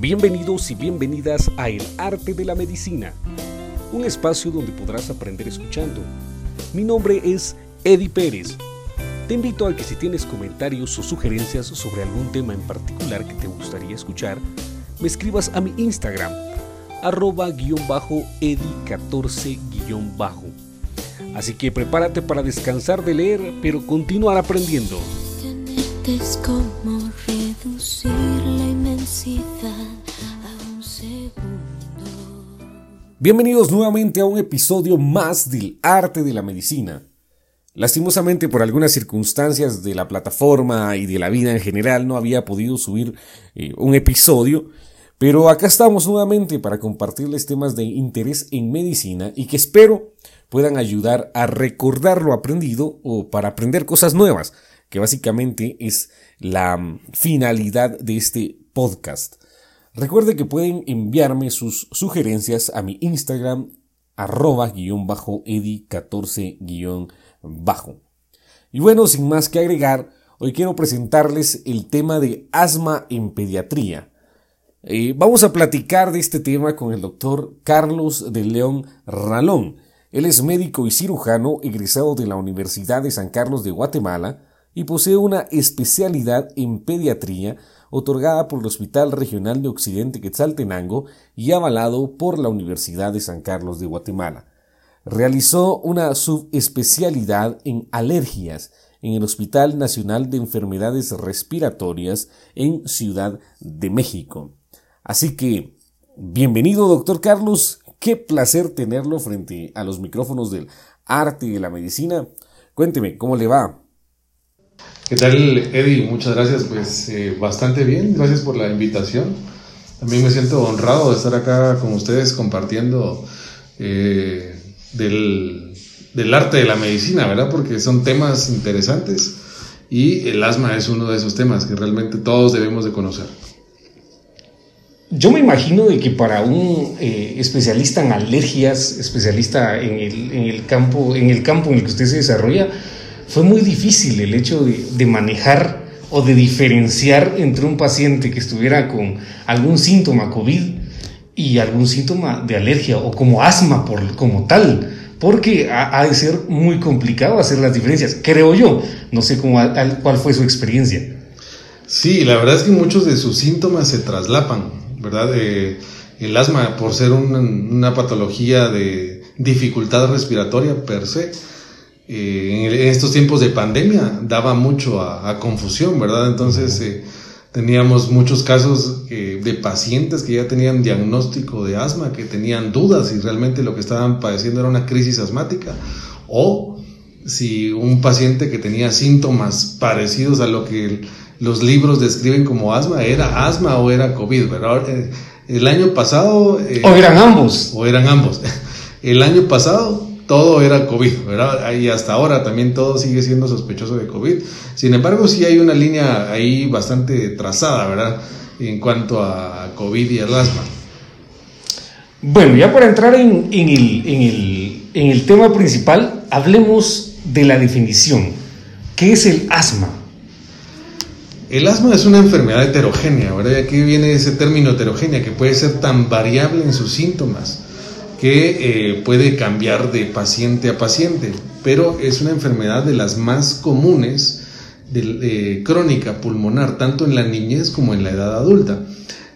Bienvenidos y bienvenidas a El Arte de la Medicina, un espacio donde podrás aprender escuchando. Mi nombre es Eddie Pérez. Te invito a que si tienes comentarios o sugerencias sobre algún tema en particular que te gustaría escuchar, me escribas a mi Instagram, arroba guion bajo Eddie14 guion bajo. Así que prepárate para descansar de leer, pero continuar aprendiendo. como Bienvenidos nuevamente a un episodio más del arte de la medicina. Lastimosamente por algunas circunstancias de la plataforma y de la vida en general no había podido subir eh, un episodio, pero acá estamos nuevamente para compartirles temas de interés en medicina y que espero puedan ayudar a recordar lo aprendido o para aprender cosas nuevas, que básicamente es la mm, finalidad de este podcast. Recuerde que pueden enviarme sus sugerencias a mi Instagram arroba guion bajo edi 14 guion bajo. Y bueno, sin más que agregar, hoy quiero presentarles el tema de asma en pediatría. Eh, vamos a platicar de este tema con el doctor Carlos de León Ralón. Él es médico y cirujano egresado de la Universidad de San Carlos de Guatemala y posee una especialidad en pediatría otorgada por el Hospital Regional de Occidente Quetzaltenango y avalado por la Universidad de San Carlos de Guatemala. Realizó una subespecialidad en alergias en el Hospital Nacional de Enfermedades Respiratorias en Ciudad de México. Así que, bienvenido, doctor Carlos. Qué placer tenerlo frente a los micrófonos del arte y de la medicina. Cuénteme, ¿cómo le va? ¿Qué tal, Eddie? Muchas gracias, pues eh, bastante bien, gracias por la invitación. También me siento honrado de estar acá con ustedes compartiendo eh, del, del, arte de la medicina, ¿verdad? Porque son temas interesantes y el asma es uno de esos temas que realmente todos debemos de conocer. Yo me imagino de que para un eh, especialista en alergias, especialista en el, en el, campo, en el campo en el que usted se desarrolla, fue muy difícil el hecho de, manejar o de diferenciar entre un paciente que estuviera con algún síntoma COVID y algún síntoma de alergia o como asma por, como tal, porque ha, de ser muy complicado hacer las diferencias, creo yo. No sé cómo, cuál fue su experiencia. Sí, la verdad es que muchos de sus síntomas se traslapan, ¿verdad? Eh, el asma, por ser una patología de dificultad respiratoria per se, eh, en estos tiempos de pandemia daba mucho a, confusión, ¿verdad? Entonces eh, teníamos muchos casos eh, de pacientes que ya tenían diagnóstico de asma, que tenían dudas si realmente lo que estaban padeciendo era una crisis asmática o si un paciente que tenía síntomas parecidos a lo que los libros describen como asma era asma o era COVID, ¿verdad? El año pasado... o eran ambos. O eran ambos. El año pasado todo era COVID, ¿verdad? Y hasta ahora también todo sigue siendo sospechoso de COVID. Sin embargo, sí hay una línea ahí bastante trazada, ¿verdad? En cuanto a COVID y el asma. Bueno, ya para entrar en, el, en el tema principal, hablemos de la definición. ¿Qué es el asma? El asma es una enfermedad heterogénea, ¿verdad? Y aquí viene ese término heterogénea que puede ser tan variable en sus síntomas que eh, puede cambiar de paciente a paciente, pero es una enfermedad de las más comunes de, eh, crónica pulmonar, tanto en la niñez como en la edad adulta,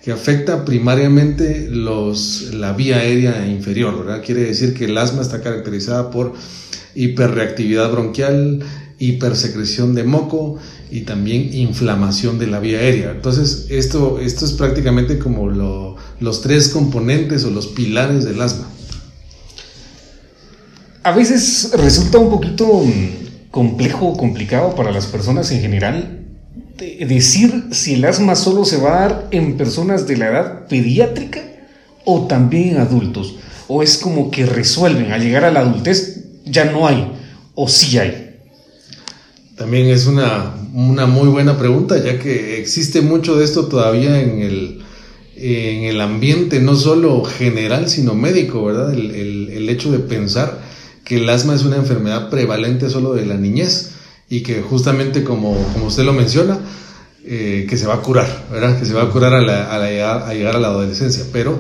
que afecta primariamente los, la vía aérea inferior, ¿verdad? Quiere decir que el asma está caracterizada por hiperreactividad bronquial, hipersecreción de moco y también inflamación de la vía aérea. Entonces, esto, esto es prácticamente como los tres componentes o los pilares del asma a veces resulta un poquito mm, complejo o complicado para las personas en general decir si el asma solo se va a dar en personas de la edad pediátrica o también en adultos. O es como que resuelven, al llegar a la adultez ya no hay, o sí hay. También es una, muy buena pregunta, ya que existe mucho de esto todavía en el, en el ambiente, no solo general, sino médico, ¿verdad? El, el hecho de pensar que el asma es una enfermedad prevalente solo de la niñez y que justamente como, como usted lo menciona, eh, que se va a curar, ¿verdad? Que se va a curar a, a, llegar a la adolescencia, pero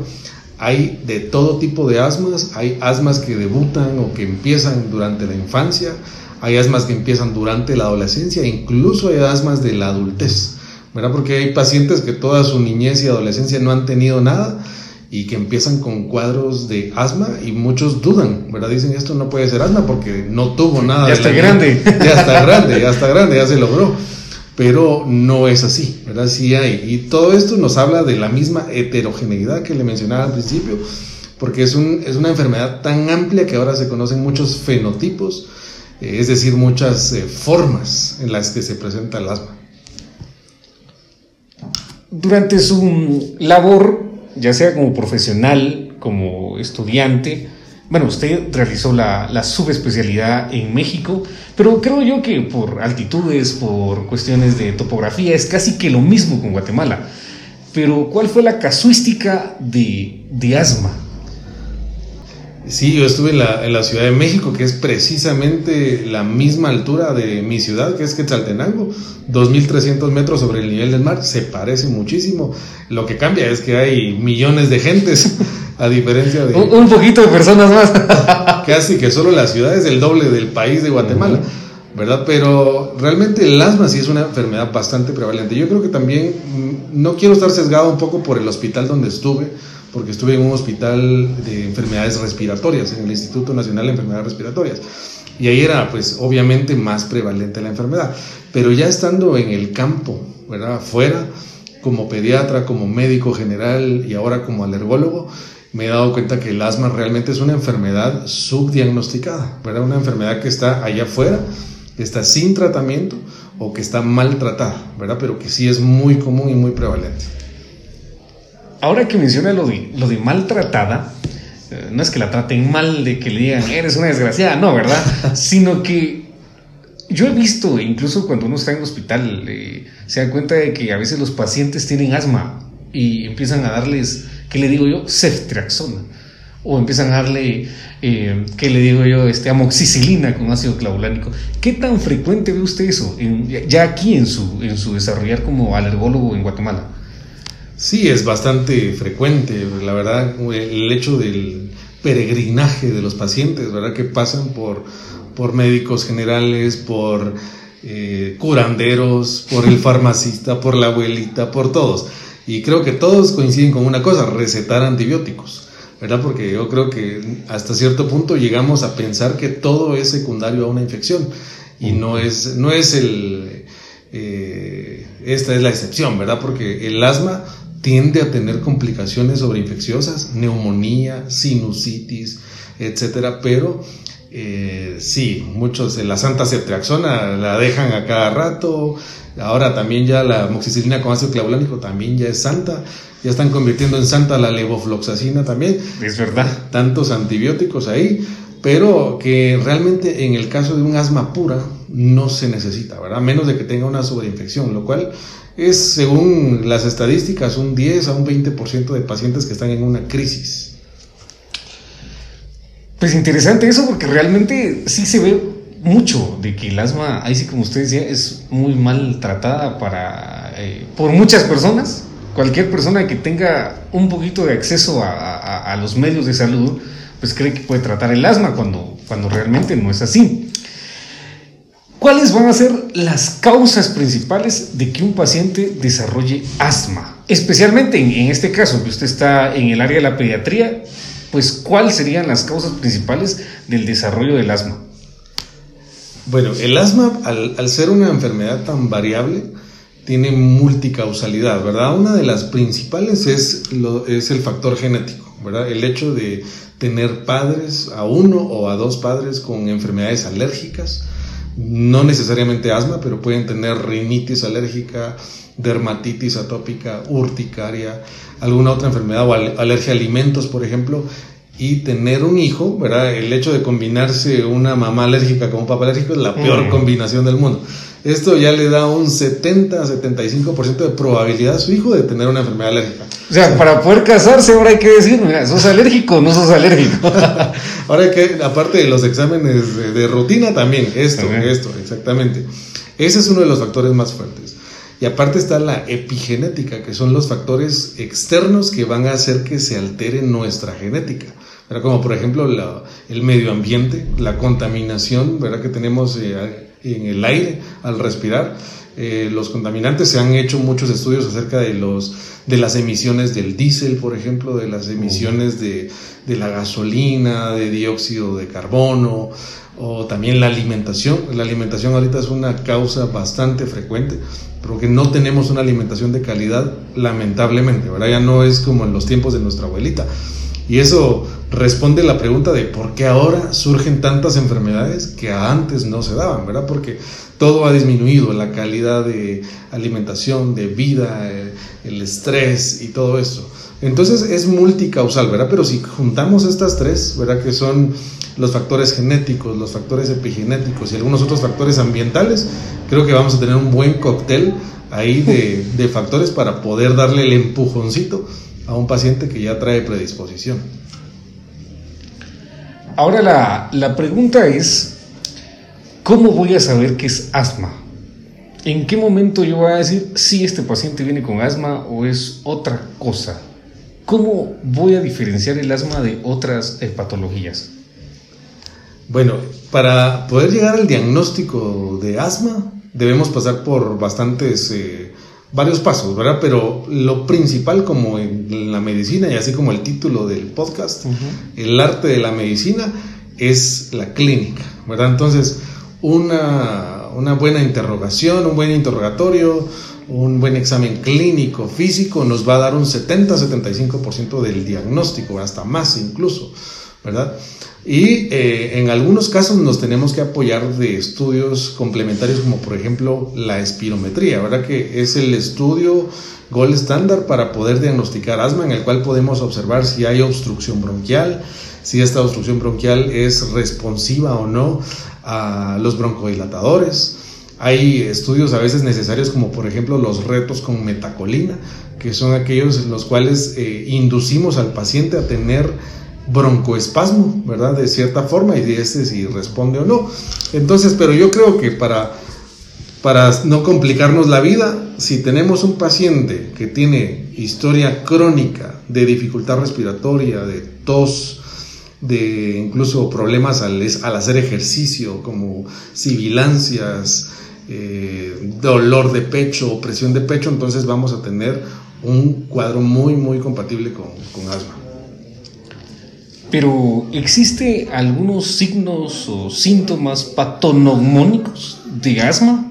hay de todo tipo de asmas, hay asmas que debutan o que empiezan durante la infancia, hay asmas que empiezan durante la adolescencia, incluso hay asmas de la adultez, ¿verdad? Porque hay pacientes que toda su niñez y adolescencia no han tenido nada y que empiezan con cuadros de asma y muchos dudan, ¿verdad? Dicen esto no puede ser asma porque no tuvo nada. Ya está grande. Ya está grande, ya está grande, ya se logró. Pero no es así, ¿verdad? Sí hay. Y todo esto nos habla de la misma heterogeneidad que le mencionaba al principio, porque es, un, es una enfermedad tan amplia que ahora se conocen muchos fenotipos, eh, es decir, muchas eh, formas en las que se presenta el asma. Durante su labor ya sea como profesional, como estudiante. Bueno, usted realizó la, subespecialidad en México, pero creo yo que por altitudes, por cuestiones de topografía, es casi que lo mismo con Guatemala. Pero, ¿cuál fue la casuística de, de asma? Sí, yo estuve en la, en la, Ciudad de México, que es precisamente la misma altura de mi ciudad, que es Quetzaltenango, 2.300 metros sobre el nivel del mar, se parece muchísimo. Lo que cambia es que hay millones de gentes, a diferencia de... Un, poquito de personas más. casi que solo la ciudad es el doble del país de Guatemala, ¿verdad? Pero realmente el asma sí es una enfermedad bastante prevalente. Yo creo que también, mm, no quiero estar sesgado un poco por el hospital donde estuve, porque estuve en un hospital de enfermedades respiratorias, en el Instituto Nacional de Enfermedades Respiratorias. Y ahí era, pues, obviamente más prevalente la enfermedad. Pero ya estando en el campo, ¿verdad? Afuera, como pediatra, como médico general y ahora como alergólogo, me he dado cuenta que el asma realmente es una enfermedad subdiagnosticada, ¿verdad? Una enfermedad que está allá afuera, que está sin tratamiento o que está maltratada, ¿verdad? Pero que sí es muy común y muy prevalente ahora que menciona lo de, lo de maltratada, eh, no es que la traten mal, de que le digan, eres una desgraciada, no, ¿verdad? Sino que yo he visto, incluso cuando uno está en el hospital, eh, se da cuenta de que a veces los pacientes tienen asma y empiezan a darles, ¿qué le digo yo? Ceftriaxona. O empiezan a darle, eh, ¿qué le digo yo? Este, amoxicilina con ácido clavulánico. ¿Qué tan frecuente ve usted eso ya aquí en su, en su desarrollar como alergólogo en Guatemala? Sí, es bastante frecuente, la verdad, el hecho del peregrinaje de los pacientes, ¿verdad? Que pasan por, por médicos generales, por eh, curanderos, por el farmacista, por la abuelita, por todos. Y creo que todos coinciden con una cosa, recetar antibióticos, ¿verdad? Porque yo creo que hasta cierto punto llegamos a pensar que todo es secundario a una infección y no es, no es el... Eh, esta es la excepción, ¿verdad? Porque el asma tiende a tener complicaciones sobreinfecciosas, neumonía, sinusitis, etcétera, pero eh, sí, muchos, la santa ceftriaxona la dejan a cada rato, ahora también ya la moxicilina con ácido clavulánico también ya es santa, ya están convirtiendo en santa la levofloxacina también. Es verdad. Tantos antibióticos ahí, pero que realmente en el caso de un asma pura no se necesita, ¿verdad? Menos de que tenga una sobreinfección, lo cual es, según las estadísticas, un 10 a un 20% de pacientes que están en una crisis. Pues interesante eso porque realmente sí se ve mucho de que el asma, ahí sí como usted decía, es muy mal tratada para, eh, por muchas personas. Cualquier persona que tenga un poquito de acceso a, a, los medios de salud, pues cree que puede tratar el asma cuando, cuando realmente no es así. ¿Cuáles van a ser las causas principales de que un paciente desarrolle asma? Especialmente en, este caso, que usted está en el área de la pediatría, pues ¿cuáles serían las causas principales del desarrollo del asma? Bueno, el asma, al, ser una enfermedad tan variable, tiene multicausalidad, ¿verdad? Una de las principales es, es el factor genético, ¿verdad? El hecho de tener padres, a uno o a dos padres con enfermedades alérgicas, no necesariamente asma, pero pueden tener rinitis alérgica, dermatitis atópica, urticaria, alguna otra enfermedad o alergia a alimentos, por ejemplo, y tener un hijo, ¿verdad? El hecho de combinarse una mamá alérgica con un papá alérgico es la peor mm. combinación del mundo. Esto ya le da un 70-75% de probabilidad a su hijo de tener una enfermedad alérgica. O sea, para poder casarse ahora hay que decir, ¿sos alérgico o no sos alérgico? ahora hay que, aparte de los exámenes de, rutina, también esto, esto, exactamente. Ese es uno de los factores más fuertes. Y aparte está la epigenética, que son los factores externos que van a hacer que se altere nuestra genética. Como por ejemplo el medio ambiente, la contaminación ¿verdad? que tenemos eh, en el aire al respirar. Eh, los contaminantes se han hecho muchos estudios acerca de los de las emisiones del diésel, por ejemplo, de las emisiones de, de, la gasolina, de dióxido de carbono, o también la alimentación. La alimentación ahorita es una causa bastante frecuente, porque no tenemos una alimentación de calidad, lamentablemente, ¿verdad? Ya no es como en los tiempos de nuestra abuelita. Y eso responde la pregunta de por qué ahora surgen tantas enfermedades que antes no se daban, ¿verdad? Porque todo ha disminuido, la calidad de alimentación, de vida, eh, el estrés y todo eso. Entonces es multicausal, ¿verdad? Pero si juntamos estas tres, ¿verdad? Que son los factores genéticos, los factores epigenéticos y algunos otros factores ambientales, creo que vamos a tener un buen cóctel ahí de, de factores para poder darle el empujoncito a un paciente que ya trae predisposición. Ahora la, la pregunta es, ¿cómo voy a saber que es asma? ¿En qué momento yo voy a decir si este paciente viene con asma o es otra cosa? ¿Cómo voy a diferenciar el asma de otras eh, patologías? Bueno, para poder llegar al diagnóstico de asma debemos pasar por bastantes eh, varios pasos, ¿verdad? Pero lo principal como en la medicina y así como el título del podcast, el arte de la medicina es la clínica, ¿verdad? Entonces, una, una buena interrogación, un buen interrogatorio, un buen examen clínico físico nos va a dar un 70-75% del diagnóstico, hasta más incluso, ¿verdad? Y eh, en algunos casos nos tenemos que apoyar de estudios complementarios como por ejemplo la espirometría, ¿verdad? Que es el estudio gold estándar para poder diagnosticar asma en el cual podemos observar si hay obstrucción bronquial, si esta obstrucción bronquial es responsiva o no a los broncodilatadores. Hay estudios a veces necesarios como por ejemplo los retos con metacolina, que son aquellos en los cuales eh, inducimos al paciente a tener broncoespasmo, ¿verdad? De cierta forma y de si responde o no. Entonces, pero yo creo que para, para no complicarnos la vida, si tenemos un paciente que tiene historia crónica de dificultad respiratoria, de tos, de incluso problemas al, al hacer ejercicio como sibilancias, eh, dolor de pecho, presión de pecho, entonces vamos a tener un cuadro muy, muy compatible con, con asma. Pero ¿existe algunos signos o síntomas patognomónicos de asma?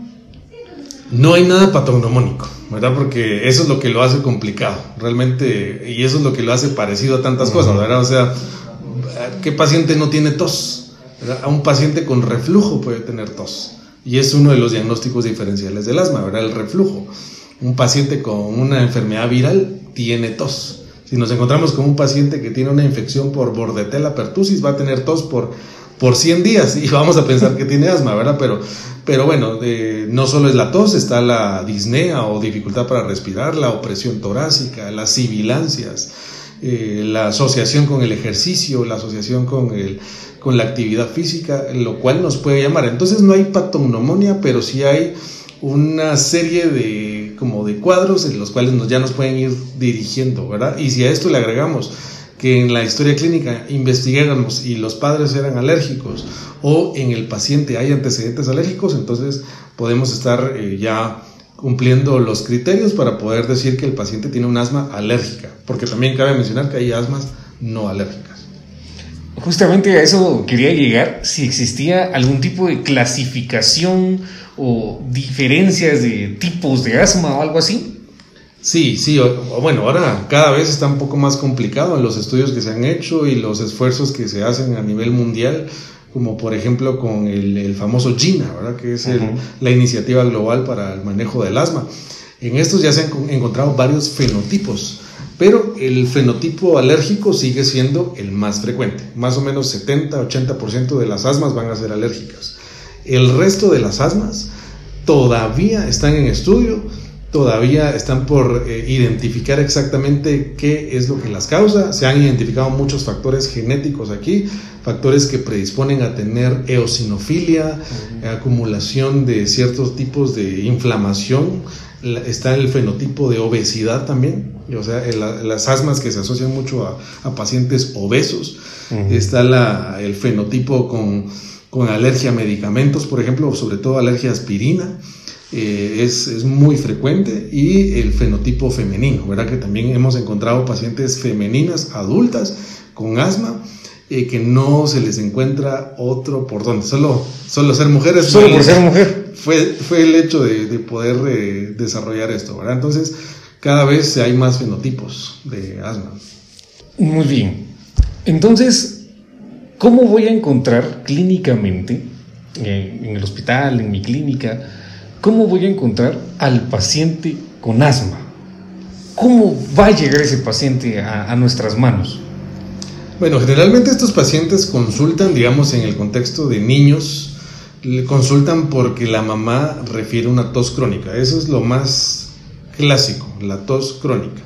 No hay nada patognomónico, ¿verdad? Porque eso es lo que lo hace complicado, realmente, y eso es lo que lo hace parecido a tantas cosas, ¿verdad? O sea, ¿qué paciente no tiene tos? A un paciente con reflujo puede tener tos, y es uno de los diagnósticos diferenciales del asma, ¿verdad? El reflujo. Un paciente con una enfermedad viral tiene tos si nos encontramos con un paciente que tiene una infección por Bordetella pertussis, va a tener tos por, por 100 días y vamos a pensar que tiene asma, ¿verdad? Pero, pero bueno, no solo es la tos, está la disnea o dificultad para respirar, la opresión torácica, las sibilancias, eh, la asociación con el ejercicio, la asociación con, el, con la actividad física, lo cual nos puede llamar. Entonces no hay patognomonia, pero sí hay una serie de como de cuadros en los cuales ya nos pueden ir dirigiendo, ¿verdad? Y si a esto le agregamos que en la historia clínica investigáramos y los padres eran alérgicos o en el paciente hay antecedentes alérgicos, entonces podemos estar eh, ya cumpliendo los criterios para poder decir que el paciente tiene un asma alérgica, porque también cabe mencionar que hay asmas no alérgicas. Justamente a eso quería llegar, si existía algún tipo de clasificación o diferencias de tipos de asma o algo así? Sí, sí, bueno, ahora cada vez está un poco más complicado en los estudios que se han hecho y los esfuerzos que se hacen a nivel mundial, como por ejemplo con el, famoso GINA, ¿verdad? que es la iniciativa global para el manejo del asma. En estos ya se han encontrado varios fenotipos, pero el fenotipo alérgico sigue siendo el más frecuente. Más o menos 70-80% de las asmas van a ser alérgicas. El resto de las asmas todavía están en estudio, todavía están por eh, identificar exactamente qué es lo que las causa. Se han identificado muchos factores genéticos aquí, factores que predisponen a tener eosinofilia, acumulación de ciertos tipos de inflamación está el fenotipo de obesidad también, o sea, las asmas que se asocian mucho a, pacientes obesos. Está el fenotipo con, con, alergia a medicamentos, por ejemplo, sobre todo alergia a aspirina. Eh, es, es, muy frecuente y el fenotipo femenino, ¿verdad? Que también hemos encontrado pacientes femeninas adultas con asma eh, que no se les encuentra otro por donde, solo, solo ser mujeres. Solo por ser mujer. Fue, fue el hecho de, de poder eh, desarrollar esto, ¿verdad? Entonces, cada vez hay más fenotipos de asma. Muy bien. Entonces, ¿cómo voy a encontrar clínicamente, eh, en el hospital, en mi clínica, cómo voy a encontrar al paciente con asma? ¿Cómo va a llegar ese paciente a, a nuestras manos? Bueno, generalmente estos pacientes consultan, digamos, en el contexto de niños, consultan porque la mamá refiere una tos crónica. Eso es lo más clásico, la tos crónica.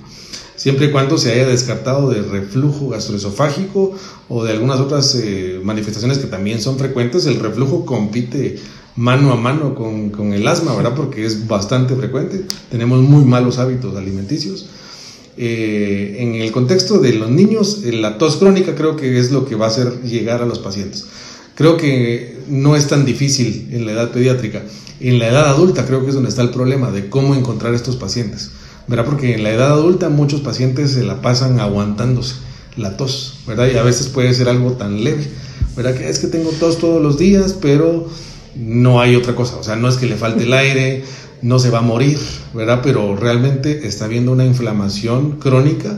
Siempre y cuando se haya descartado de reflujo gastroesofágico o de algunas otras eh, manifestaciones que también son frecuentes, el reflujo compite mano a mano con, con el asma, ¿verdad? Porque es bastante frecuente. Tenemos muy malos hábitos alimenticios. Eh, en el contexto de los niños, eh, la tos crónica creo que es lo que va a hacer llegar a los pacientes. Creo que no es tan difícil en la edad pediátrica. En la edad adulta creo que es donde está el problema de cómo encontrar estos pacientes. ¿Verdad? Porque en la edad adulta muchos pacientes se la pasan aguantándose la tos, ¿verdad? Y a veces puede ser algo tan leve, ¿verdad? Que es que tengo tos todos los días, pero no hay otra cosa. O sea, no es que le falte el aire, no se va a morir, ¿verdad? Pero realmente está habiendo una inflamación crónica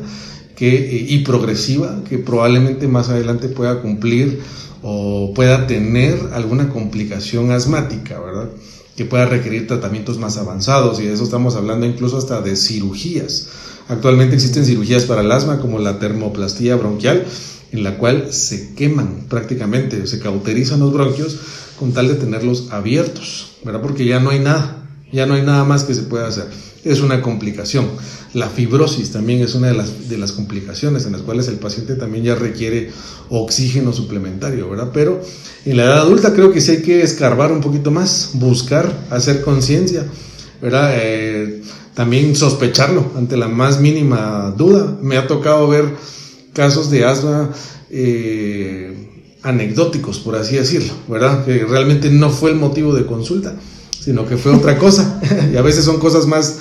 y progresiva que probablemente más adelante pueda cumplir o pueda tener alguna complicación asmática, ¿verdad? Que pueda requerir tratamientos más avanzados y de eso estamos hablando incluso hasta de cirugías. Actualmente existen cirugías para el asma como la termoplastía bronquial, en la cual se queman prácticamente, se cauterizan los bronquios con tal de tenerlos abiertos, ¿verdad? Porque ya no hay nada, ya no hay nada más que se pueda hacer. Es una complicación. La fibrosis también es una de las, de las complicaciones en las cuales el paciente también ya requiere oxígeno suplementario, ¿verdad? Pero en la edad adulta creo que sí hay que escarbar un poquito más, buscar, hacer conciencia, ¿verdad? Eh, también sospecharlo ante la más mínima duda. Me ha tocado ver casos de asma eh, anecdóticos, por así decirlo, ¿verdad? Que realmente no fue el motivo de consulta sino que fue otra cosa. y a veces son cosas más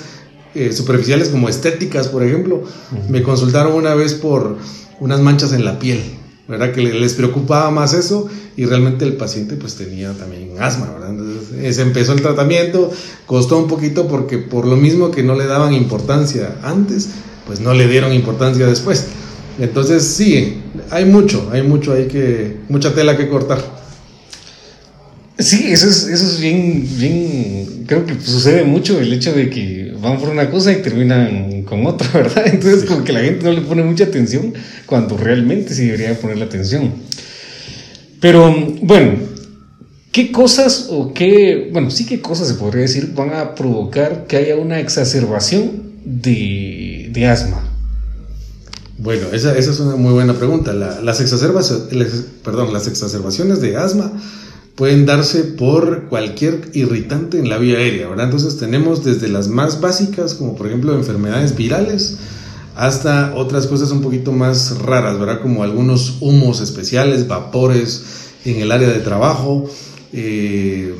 eh, superficiales como estéticas, por ejemplo. Me consultaron una vez por unas manchas en la piel, ¿verdad? Que les preocupaba más eso y realmente el paciente pues tenía también asma, ¿verdad? Entonces se empezó el tratamiento, costó un poquito porque por lo mismo que no le daban importancia antes, pues no le dieron importancia después. Entonces sí, hay mucho, hay mucho, hay que, mucha tela que cortar. Sí, eso es, eso es bien, bien, creo que sucede mucho el hecho de que van por una cosa y terminan con otra, ¿verdad? Entonces como que la gente no le pone mucha atención cuando realmente sí debería ponerle atención. Pero bueno, ¿qué cosas o qué, bueno, sí qué cosas se podría decir van a provocar que haya una exacerbación de, de asma? Bueno, esa, esa, es una muy buena pregunta. las, exacerbaciones, perdón, las exacerbaciones de asma pueden darse por cualquier irritante en la vía aérea, ¿verdad? Entonces tenemos desde las más básicas, como por ejemplo enfermedades virales, hasta otras cosas un poquito más raras, ¿verdad? Como algunos humos especiales, vapores en el área de trabajo, eh,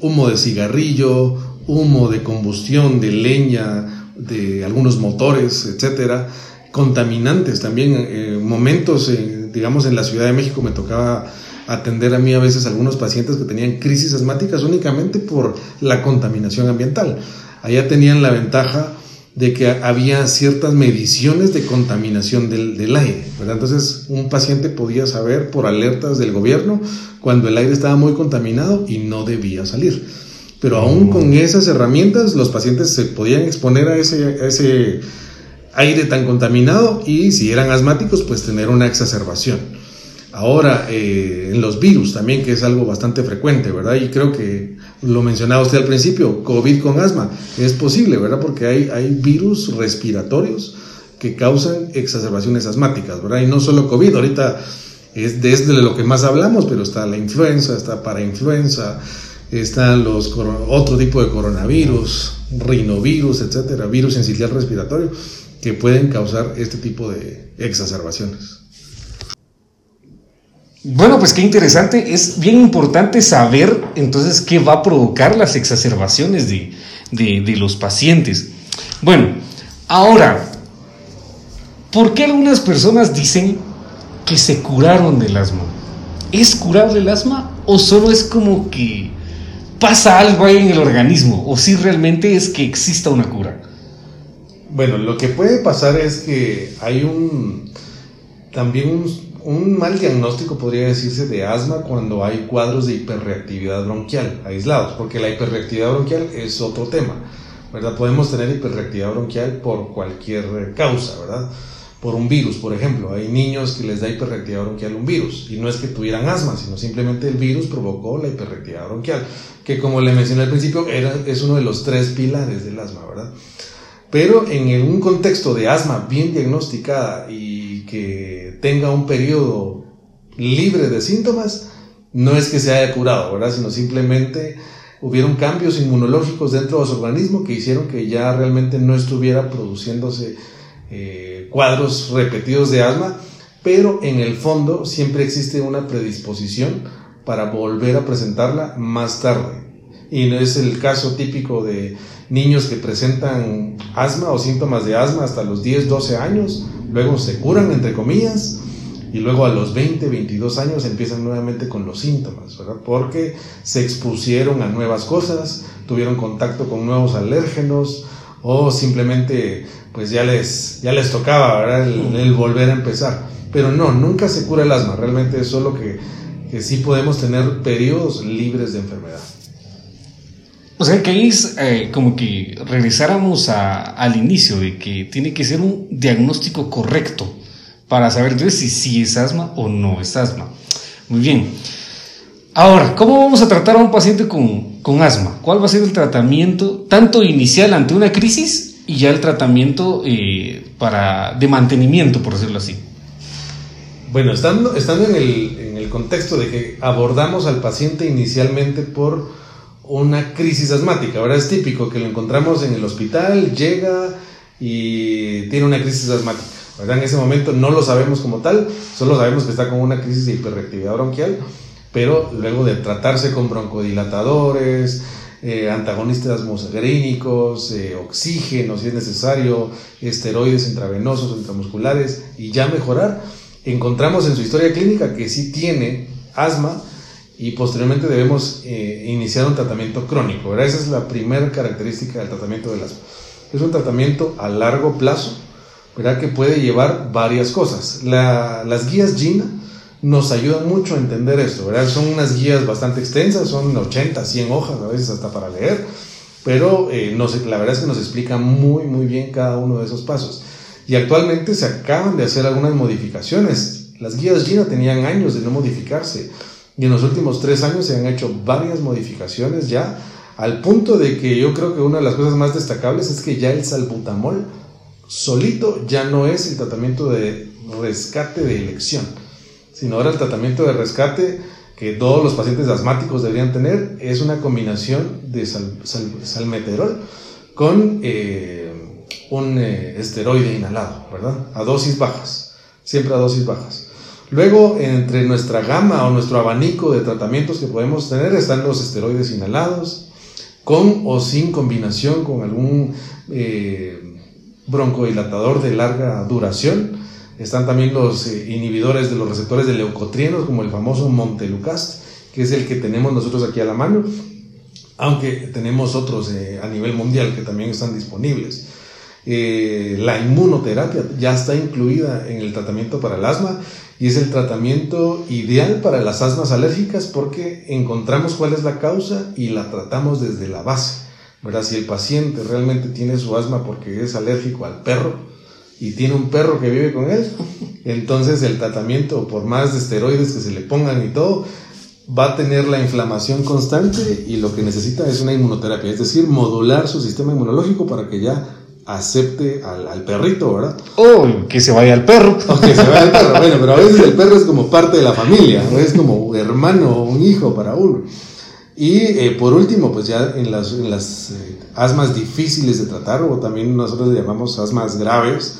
humo de cigarrillo, humo de combustión de leña, de algunos motores, etcétera, contaminantes también, eh, momentos, eh, digamos en la Ciudad de México me tocaba atender a mí a veces algunos pacientes que tenían crisis asmáticas únicamente por la contaminación ambiental. Allá tenían la ventaja de que había ciertas mediciones de contaminación del, aire, Entonces un paciente podía saber por alertas del gobierno cuando el aire estaba muy contaminado y no debía salir. Pero aún con esas herramientas los pacientes se podían exponer a ese, a ese aire tan contaminado y si eran asmáticos pues tener una exacerbación. Ahora, eh, en los virus también, que es algo bastante frecuente, ¿verdad? Y creo que lo mencionaba usted al principio, COVID con asma, es posible, ¿verdad? Porque hay, hay virus respiratorios que causan exacerbaciones asmáticas, ¿verdad? Y no solo COVID, ahorita es desde lo que más hablamos, pero está la influenza, está parainfluenza, están los otro tipo de coronavirus, rinovirus, etcétera, virus encicial respiratorio, que pueden causar este tipo de exacerbaciones. Bueno, pues qué interesante. Es bien importante saber entonces qué va a provocar las exacerbaciones de, de los pacientes. Bueno, ahora, ¿por qué algunas personas dicen que se curaron del asma? ¿Es curable el asma o solo es como que pasa algo ahí en el organismo o si realmente es que exista una cura? Bueno, lo que puede pasar es que hay un también un, un, mal diagnóstico, podría decirse, de asma cuando hay cuadros de hiperreactividad bronquial aislados, porque la hiperreactividad bronquial es otro tema, ¿verdad? Podemos tener hiperreactividad bronquial por cualquier causa, ¿verdad? por un virus, por ejemplo. Hay niños que les da hiperreactividad bronquial un virus, y no es que tuvieran asma, sino simplemente el virus provocó la hiperreactividad bronquial, que como le mencioné al principio, era, es uno de los tres pilares del asma, ¿verdad? Pero en un contexto de asma bien diagnosticada y que tenga un periodo libre de síntomas, no es que se haya curado, ¿verdad? Sino simplemente hubieron cambios inmunológicos dentro de su organismo que hicieron que ya realmente no estuviera produciéndose eh, cuadros repetidos de asma, pero en el fondo siempre existe una predisposición para volver a presentarla más tarde. Y no es el caso típico de niños que presentan asma o síntomas de asma hasta los 10, 12 años, luego se curan, entre comillas, y luego a los 20, 22 años empiezan nuevamente con los síntomas, ¿verdad? Porque se expusieron a nuevas cosas, tuvieron contacto con nuevos alérgenos o simplemente pues ya les, ya les tocaba ¿verdad? El, volver a empezar. Pero no, nunca se cura el asma, realmente es solo que, que sí podemos tener periodos libres de enfermedad. O sea que es eh, como que regresáramos al inicio de que tiene que ser un diagnóstico correcto para saber entonces si, si es asma o no es asma. Muy bien. Ahora, ¿cómo vamos a tratar a un paciente con, con asma? ¿Cuál va a ser el tratamiento tanto inicial ante una crisis y ya el tratamiento eh, para, de mantenimiento, por decirlo así. Bueno, estando, estando en, el, en el contexto de que abordamos al paciente inicialmente por una crisis asmática, ahora es típico que lo encontramos en el hospital, llega y tiene una crisis asmática. En ese momento no lo sabemos como tal, solo sabemos que está con una crisis de hiperreactividad bronquial, pero luego de tratarse con broncodilatadores, eh, antagonistas muscarínicos, eh, oxígeno si es necesario, esteroides intravenosos, intramusculares y ya mejorar, encontramos en su historia clínica que sí tiene asma y posteriormente debemos eh, iniciar un tratamiento crónico. Esa es la primera característica del tratamiento del asma. Es un tratamiento a largo plazo, ¿verdad? que puede llevar varias cosas. las guías GINA nos ayudan mucho a entender esto, ¿verdad? Son unas guías bastante extensas, son 80, 100 hojas a veces hasta para leer, pero eh, la verdad es que nos explica muy, muy bien cada uno de esos pasos. Y actualmente se acaban de hacer algunas modificaciones. Las guías Gina tenían años de no modificarse y en los últimos tres años se han hecho varias modificaciones ya, al punto de que yo creo que una de las cosas más destacables es que ya el salbutamol solito ya no es el tratamiento de rescate de elección sino ahora el tratamiento de rescate que todos los pacientes asmáticos deberían tener es una combinación de salmeterol con eh, un eh, esteroide inhalado, ¿verdad? A dosis bajas, siempre a dosis bajas. Luego, entre nuestra gama o nuestro abanico de tratamientos que podemos tener están los esteroides inhalados, con o sin combinación con algún eh, broncodilatador de larga duración están también los eh, inhibidores de los receptores de leucotrienos, como el famoso Montelukast, que es el que tenemos nosotros aquí a la mano, aunque tenemos otros eh, a nivel mundial que también están disponibles. Eh, la inmunoterapia ya está incluida en el tratamiento para el asma y es el tratamiento ideal para las asmas alérgicas porque encontramos cuál es la causa y la tratamos desde la base. ¿verdad? Si el paciente realmente tiene su asma porque es alérgico al perro, y tiene un perro que vive con él, entonces el tratamiento, por más de esteroides que se le pongan y todo, va a tener la inflamación constante y lo que necesita es una inmunoterapia, es decir, modular su sistema inmunológico para que ya acepte al, perrito, ¿verdad? O que se vaya al perro. O que se vaya al perro. Bueno, pero a veces el perro es como parte de la familia, es como hermano o un hijo para uno. Y eh, por último, pues ya en las, en las eh, asmas difíciles de tratar, o también nosotros le llamamos asmas graves,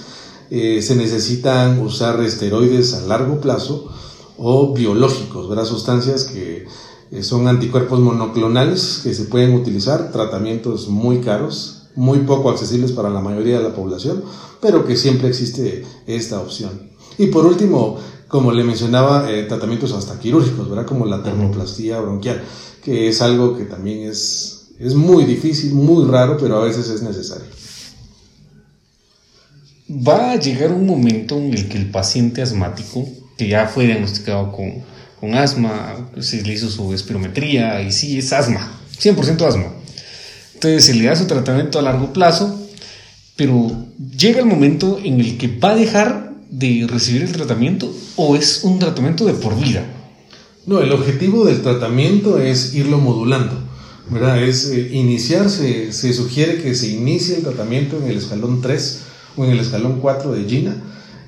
eh, se necesitan usar esteroides a largo plazo o biológicos, ¿verdad? sustancias que son anticuerpos monoclonales que se pueden utilizar, tratamientos muy caros, muy poco accesibles para la mayoría de la población, pero que siempre existe esta opción. Y por último, como le mencionaba, eh, tratamientos hasta quirúrgicos, ¿verdad? Como la termoplastía bronquial, que es algo que también es, es muy difícil, muy raro, pero a veces es necesario. Va a llegar un momento en el que el paciente asmático, que ya fue diagnosticado con, con asma, se le hizo su espirometría y sí, es asma, 100% asma. Entonces se le da su tratamiento a largo plazo, pero llega el momento en el que va a dejar de recibir el tratamiento o es un tratamiento de por vida? No, el objetivo del tratamiento es irlo modulando, ¿verdad? Es eh, iniciarse, se sugiere que se inicie el tratamiento en el escalón 3 o en el escalón 4 de Gina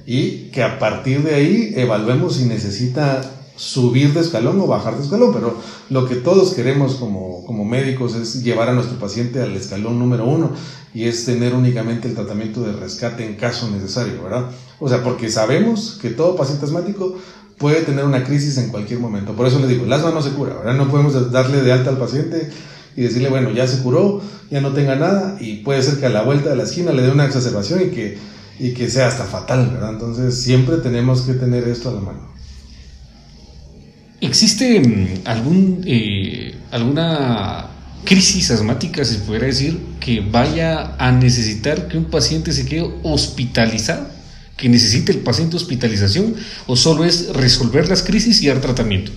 y que a partir de ahí evaluemos si necesita subir de escalón o bajar de escalón, pero lo que todos queremos como, como médicos es llevar a nuestro paciente al escalón número uno y es tener únicamente el tratamiento de rescate en caso necesario, ¿verdad? O sea, porque sabemos que todo paciente asmático puede tener una crisis en cualquier momento. Por eso le digo, el asma no se cura, ¿verdad? No podemos darle de alta al paciente y decirle, bueno, ya se curó, ya no tenga nada y puede ser que a la vuelta de la esquina le dé una exacerbación y que, y que sea hasta fatal, ¿verdad? Entonces siempre tenemos que tener esto a la mano. ¿Existe mm, algún, eh, alguna crisis asmática, se pudiera decir, que vaya a necesitar que un paciente se quede hospitalizado? ¿Que necesite el paciente hospitalización? ¿O solo es resolver las crisis y dar tratamiento?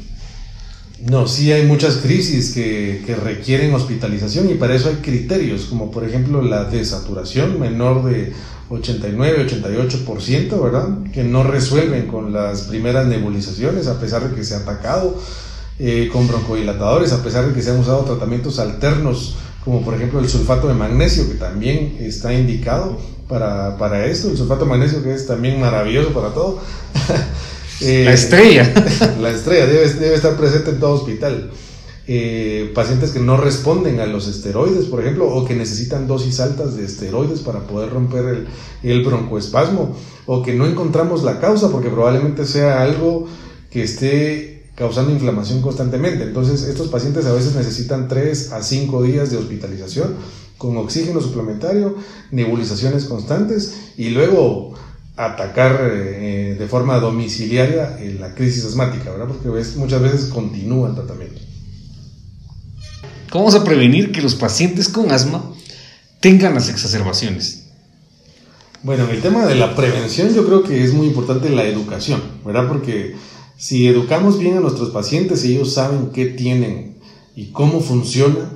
No, sí hay muchas crisis que, que, requieren hospitalización y para eso hay criterios, como por ejemplo la desaturación menor de 89, 88%, ¿verdad? Que no resuelven con las primeras nebulizaciones, a pesar de que se ha atacado eh, con broncodilatadores, a pesar de que se han usado tratamientos alternos, como por ejemplo el sulfato de magnesio, que también está indicado para, para esto, el sulfato de magnesio que es también maravilloso para todo. Eh, la estrella. la estrella debe, debe estar presente en todo hospital. Eh, pacientes que no responden a los esteroides, por ejemplo, o que necesitan dosis altas de esteroides para poder romper el, el broncoespasmo, o que no encontramos la causa porque probablemente sea algo que esté causando inflamación constantemente. Entonces, estos pacientes a veces necesitan 3 a 5 días de hospitalización con oxígeno suplementario, nebulizaciones constantes y luego atacar eh, de forma domiciliaria eh, la crisis asmática, ¿verdad? Porque muchas veces continúa el tratamiento. ¿Cómo vamos a prevenir que los pacientes con asma tengan las exacerbaciones? Bueno, el tema de la prevención yo creo que es muy importante la educación, ¿verdad? Porque si educamos bien a nuestros pacientes y ellos saben qué tienen y cómo funciona,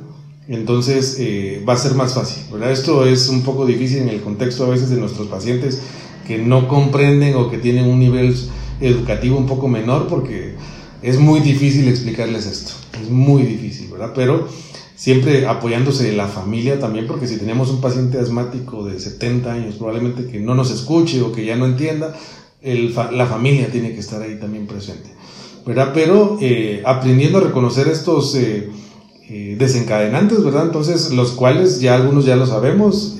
entonces eh, va a ser más fácil, ¿verdad? Esto es un poco difícil en el contexto a veces de nuestros pacientes que no comprenden o que tienen un nivel educativo un poco menor porque es muy difícil explicarles esto, es muy difícil, ¿verdad? Pero siempre apoyándose de la familia también, porque si tenemos un paciente asmático de 70 años, probablemente que no nos escuche o que ya no entienda, la familia tiene que estar ahí también presente, ¿verdad? Pero eh, aprendiendo a reconocer estos eh, eh, desencadenantes, ¿verdad? Entonces, los cuales ya algunos ya lo sabemos,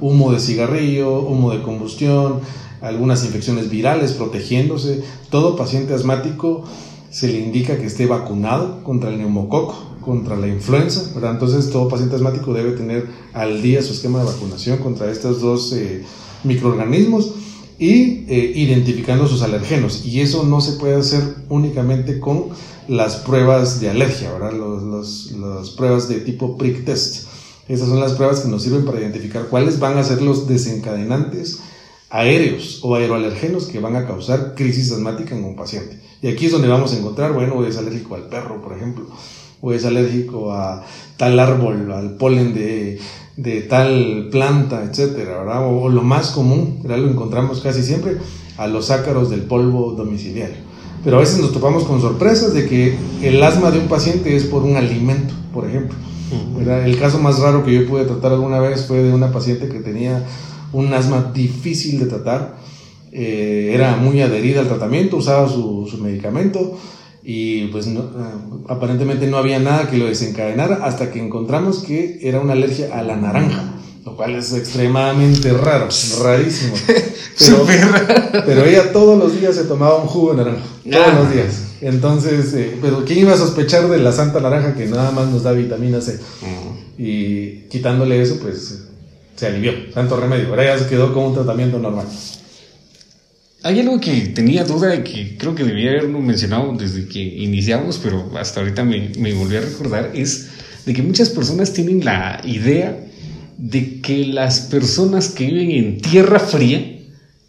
humo de cigarrillo, humo de combustión, algunas infecciones virales, protegiéndose, todo paciente asmático se le indica que esté vacunado contra el neumococo contra la influenza, ¿verdad? Entonces todo paciente asmático debe tener al día su esquema de vacunación contra estos dos eh, microorganismos y eh, identificando sus alergenos. Y eso no se puede hacer únicamente con las pruebas de alergia, ¿verdad? Los, las pruebas de tipo prick test. Esas son las pruebas que nos sirven para identificar cuáles van a ser los desencadenantes aéreos o aeroalergenos que van a causar crisis asmática en un paciente. Y aquí es donde vamos a encontrar, bueno, es alérgico al perro, por ejemplo, o es alérgico a tal árbol, al polen de, de tal planta, etcétera, ¿verdad? O, lo más común, ¿verdad? lo encontramos casi siempre, a los ácaros del polvo domiciliario. Pero a veces nos topamos con sorpresas de que el asma de un paciente es por un alimento, por ejemplo. El caso más raro que yo pude tratar alguna vez fue de una paciente que tenía un asma difícil de tratar, eh, era muy adherida al tratamiento, usaba su, su medicamento, y pues no, eh, aparentemente no había nada que lo desencadenara hasta que encontramos que era una alergia a la naranja, lo cual es extremadamente raro, rarísimo. Pero, pero ella todos los días se tomaba un jugo de naranja, todos Ah. los días. Entonces, eh, pero ¿quién iba a sospechar de la santa naranja que nada más nos da vitamina C? Y quitándole eso, pues se alivió, santo remedio. Ahora ya se quedó con un tratamiento normal. Hay algo que tenía duda y que creo que debía haberlo mencionado desde que iniciamos, pero hasta ahorita me, me volví a recordar, es de que muchas personas tienen la idea de que las personas que viven en tierra fría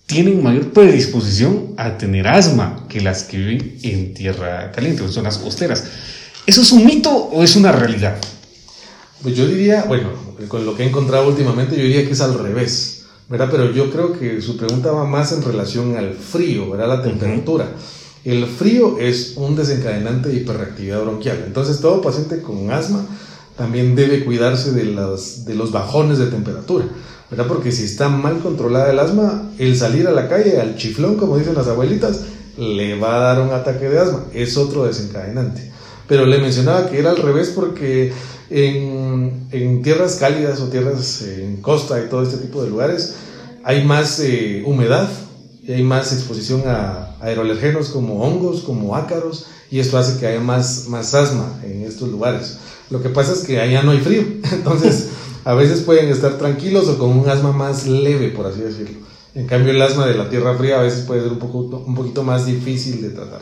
tienen mayor predisposición a tener asma que las que viven en tierra caliente o en zonas costeras. ¿Eso es un mito o es una realidad? Pues yo diría, bueno, con lo que he encontrado últimamente, yo diría que es al revés, ¿verdad? Pero yo creo que su pregunta va más en relación al frío, ¿verdad? La temperatura. El frío es un desencadenante de hiperreactividad bronquial. Entonces, todo paciente con asma también debe cuidarse de, las, de los bajones de temperatura, ¿verdad? Porque si está mal controlada el asma, el salir a la calle al chiflón, como dicen las abuelitas, le va a dar un ataque de asma. Es otro desencadenante. Pero le mencionaba que era al revés porque en, en tierras cálidas o tierras eh, en costa y todo este tipo de lugares hay más eh, humedad y hay más exposición a aeroalergenos como hongos, como ácaros, y esto hace que haya más, más asma en estos lugares. Lo que pasa es que allá no hay frío, entonces a veces pueden estar tranquilos o con un asma más leve, por así decirlo. En cambio, el asma de la tierra fría a veces puede ser un, poco, un poquito más difícil de tratar.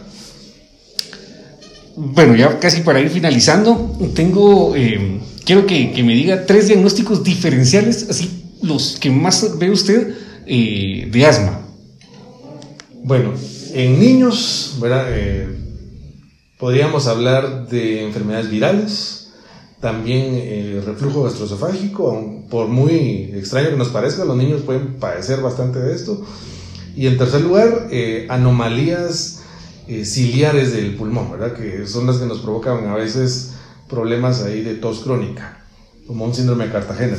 Bueno, ya casi para ir finalizando, tengo, eh, quiero que, que, me diga tres diagnósticos diferenciales, así los que más ve usted eh, de asma. Bueno, en niños, ¿verdad? Eh, podríamos hablar de enfermedades virales, también eh, reflujo gastroesofágico, por muy extraño que nos parezca, los niños pueden padecer bastante de esto. Y en tercer lugar, eh, anomalías eh, ciliares del pulmón, ¿verdad? Que son las que nos provocan a veces problemas ahí de tos crónica, como un síndrome de Cartagena.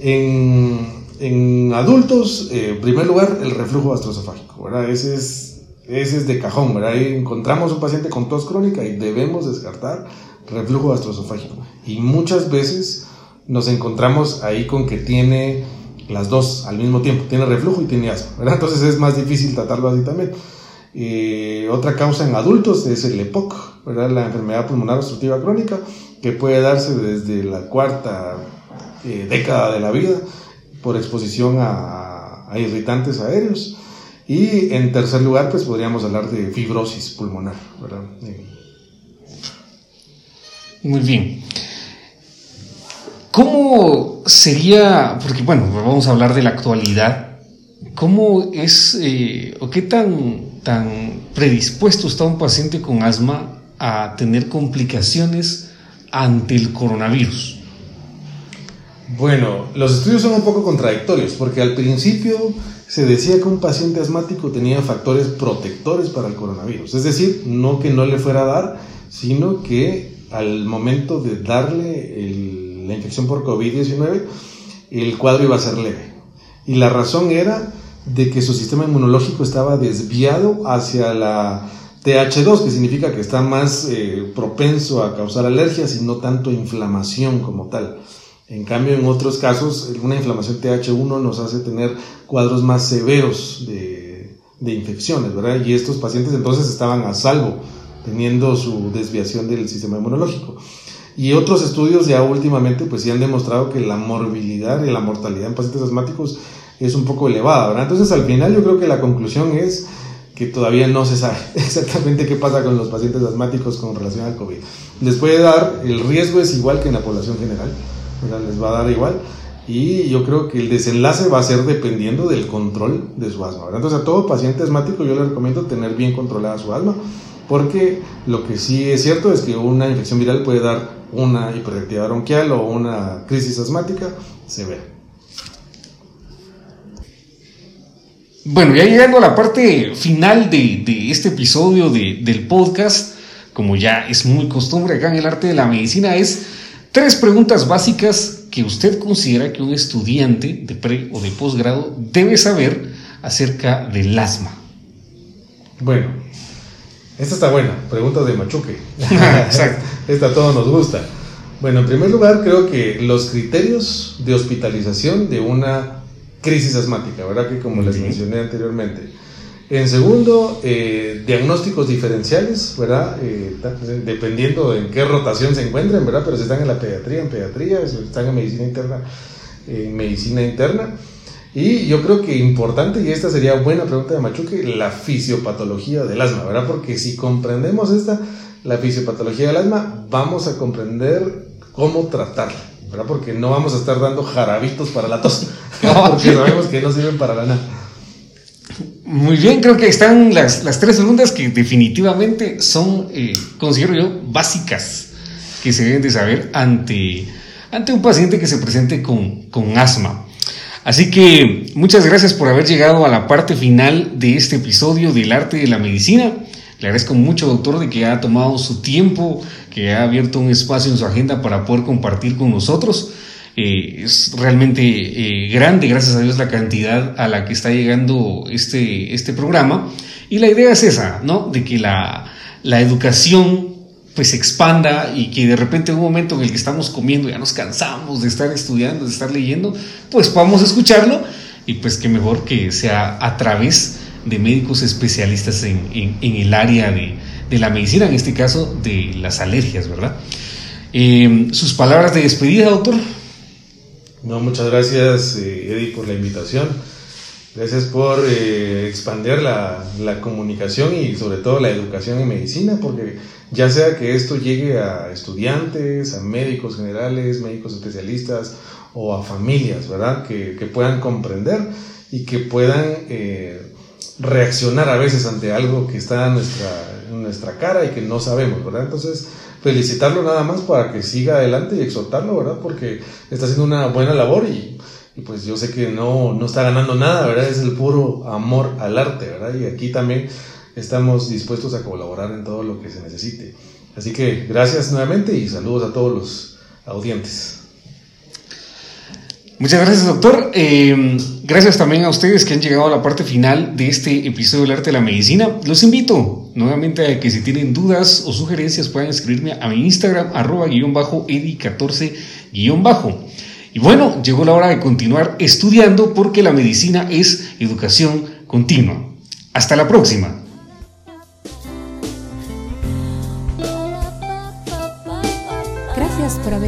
En, en adultos, en primer lugar, el reflujo gastroesofágico, ¿verdad? Ese es, ese es de cajón, ¿verdad? Ahí encontramos un paciente con tos crónica y debemos descartar reflujo gastroesofágico. Y muchas veces nos encontramos ahí con que tiene las dos al mismo tiempo, tiene reflujo y tiene asma, ¿verdad? Entonces es más difícil tratarlo así también. Eh, otra causa en adultos es el EPOC, ¿verdad? la enfermedad pulmonar obstructiva crónica, que puede darse desde la cuarta eh, década de la vida por exposición a, a, irritantes aéreos. Y en tercer lugar, pues podríamos hablar de fibrosis pulmonar. ¿verdad? Eh. Muy bien. ¿Cómo sería, porque bueno, vamos a hablar de la actualidad, cómo es eh, o qué tan, tan predispuesto está un paciente con asma a tener complicaciones ante el coronavirus? Bueno, los estudios son un poco contradictorios, porque al principio se decía que un paciente asmático tenía factores protectores para el coronavirus, es decir, no que no le fuera a dar, sino que al momento de darle el, la infección por COVID-19, el cuadro iba a ser leve. Y la razón era de que su sistema inmunológico estaba desviado hacia la TH2, que significa que está más eh, propenso a causar alergias y no tanto inflamación como tal. En cambio, en otros casos, una inflamación TH1 nos hace tener cuadros más severos de, de infecciones, ¿verdad? Y estos pacientes entonces estaban a salvo, teniendo su desviación del sistema inmunológico. Y otros estudios ya últimamente pues sí han demostrado que la morbilidad y la mortalidad en pacientes asmáticos es un poco elevada, ¿verdad? Entonces al final yo creo que la conclusión es que todavía no se sabe exactamente qué pasa con los pacientes asmáticos con relación al COVID. Les puede dar, el riesgo es igual que en la población general, ¿verdad? les va a dar igual. Y yo creo que el desenlace va a ser dependiendo del control de su asma. ¿verdad? Entonces a todo paciente asmático yo le recomiendo tener bien controlada su asma, porque lo que sí es cierto es que una infección viral puede dar una hiperactividad bronquial o una crisis asmática severa. Bueno, ya llegando a la parte final de, de este episodio de, del podcast, como ya es muy costumbre acá en el arte de la medicina, es tres preguntas básicas que usted considera que un estudiante de pre o de posgrado debe saber acerca del asma. Bueno, Esta está buena, preguntas de Machuque. Exacto. Esta a todos nos gusta. Bueno, en primer lugar, creo que los criterios de hospitalización de una crisis asmática, ¿verdad? Que como les mencioné anteriormente. En segundo, eh, diagnósticos diferenciales, ¿verdad? Eh, dependiendo en qué rotación se encuentren, ¿verdad? Pero si están en la pediatría, en pediatría, si están en medicina interna, en medicina interna. Y yo creo que importante, y esta sería buena pregunta de Machuque, la fisiopatología del asma, ¿verdad? Porque si comprendemos esta, la fisiopatología del asma, vamos a comprender cómo tratarla, ¿verdad? Porque no vamos a estar dando jarabitos para la tos, porque sabemos que no sirven para la nada. Muy bien, creo que están las, las tres preguntas que definitivamente son, eh, considero yo, básicas que se deben de saber ante, ante un paciente que se presente con, con asma. Así que muchas gracias por haber llegado a la parte final de este episodio del arte de la medicina. Le agradezco mucho, doctor, de que ha tomado su tiempo, que ha abierto un espacio en su agenda para poder compartir con nosotros. Eh, es realmente eh, grande, gracias a Dios, la cantidad a la que está llegando este, este programa. Y la idea es esa, ¿no? De que la, la educación pues se expanda y que de repente en un momento en el que estamos comiendo ya nos cansamos de estar estudiando, de estar leyendo, pues podamos escucharlo y pues que mejor que sea a través de médicos especialistas en, en, el área de, de, la medicina, en este caso de las alergias, ¿verdad? Eh, sus palabras de despedida, doctor. No, muchas gracias, eh, Eddie, por la invitación. Gracias por eh, expandir la, la, comunicación y sobre todo la educación en medicina, porque ya sea que esto llegue a estudiantes, a médicos generales, médicos especialistas o a familias, ¿verdad? Que, que puedan comprender y que puedan eh, reaccionar a veces ante algo que está en nuestra, en nuestra cara y que no sabemos, ¿verdad? Entonces, felicitarlo nada más para que siga adelante y exhortarlo, ¿verdad? Porque está haciendo una buena labor y, y, pues yo sé que no, no está ganando nada, ¿verdad? Es el puro amor al arte, ¿verdad? Y aquí también estamos dispuestos a colaborar en todo lo que se necesite. Así que gracias nuevamente y saludos a todos los audientes. Muchas gracias, doctor. Eh, gracias también a ustedes que han llegado a la parte final de este episodio del arte de la medicina. Los invito nuevamente a que si tienen dudas o sugerencias puedan escribirme a mi Instagram, arroba guion bajo, edi14 guion bajo. Y bueno, llegó la hora de continuar estudiando porque la medicina es educación continua. Hasta la próxima.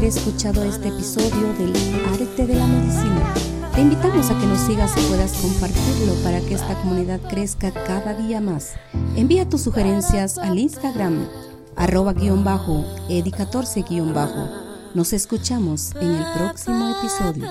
Haber escuchado este episodio del Arte de la Medicina. Te invitamos a que nos sigas y puedas compartirlo para que esta comunidad crezca cada día más. Envía tus sugerencias al Instagram arroba guion bajo, edi14 guion bajo. Nos escuchamos en el próximo episodio.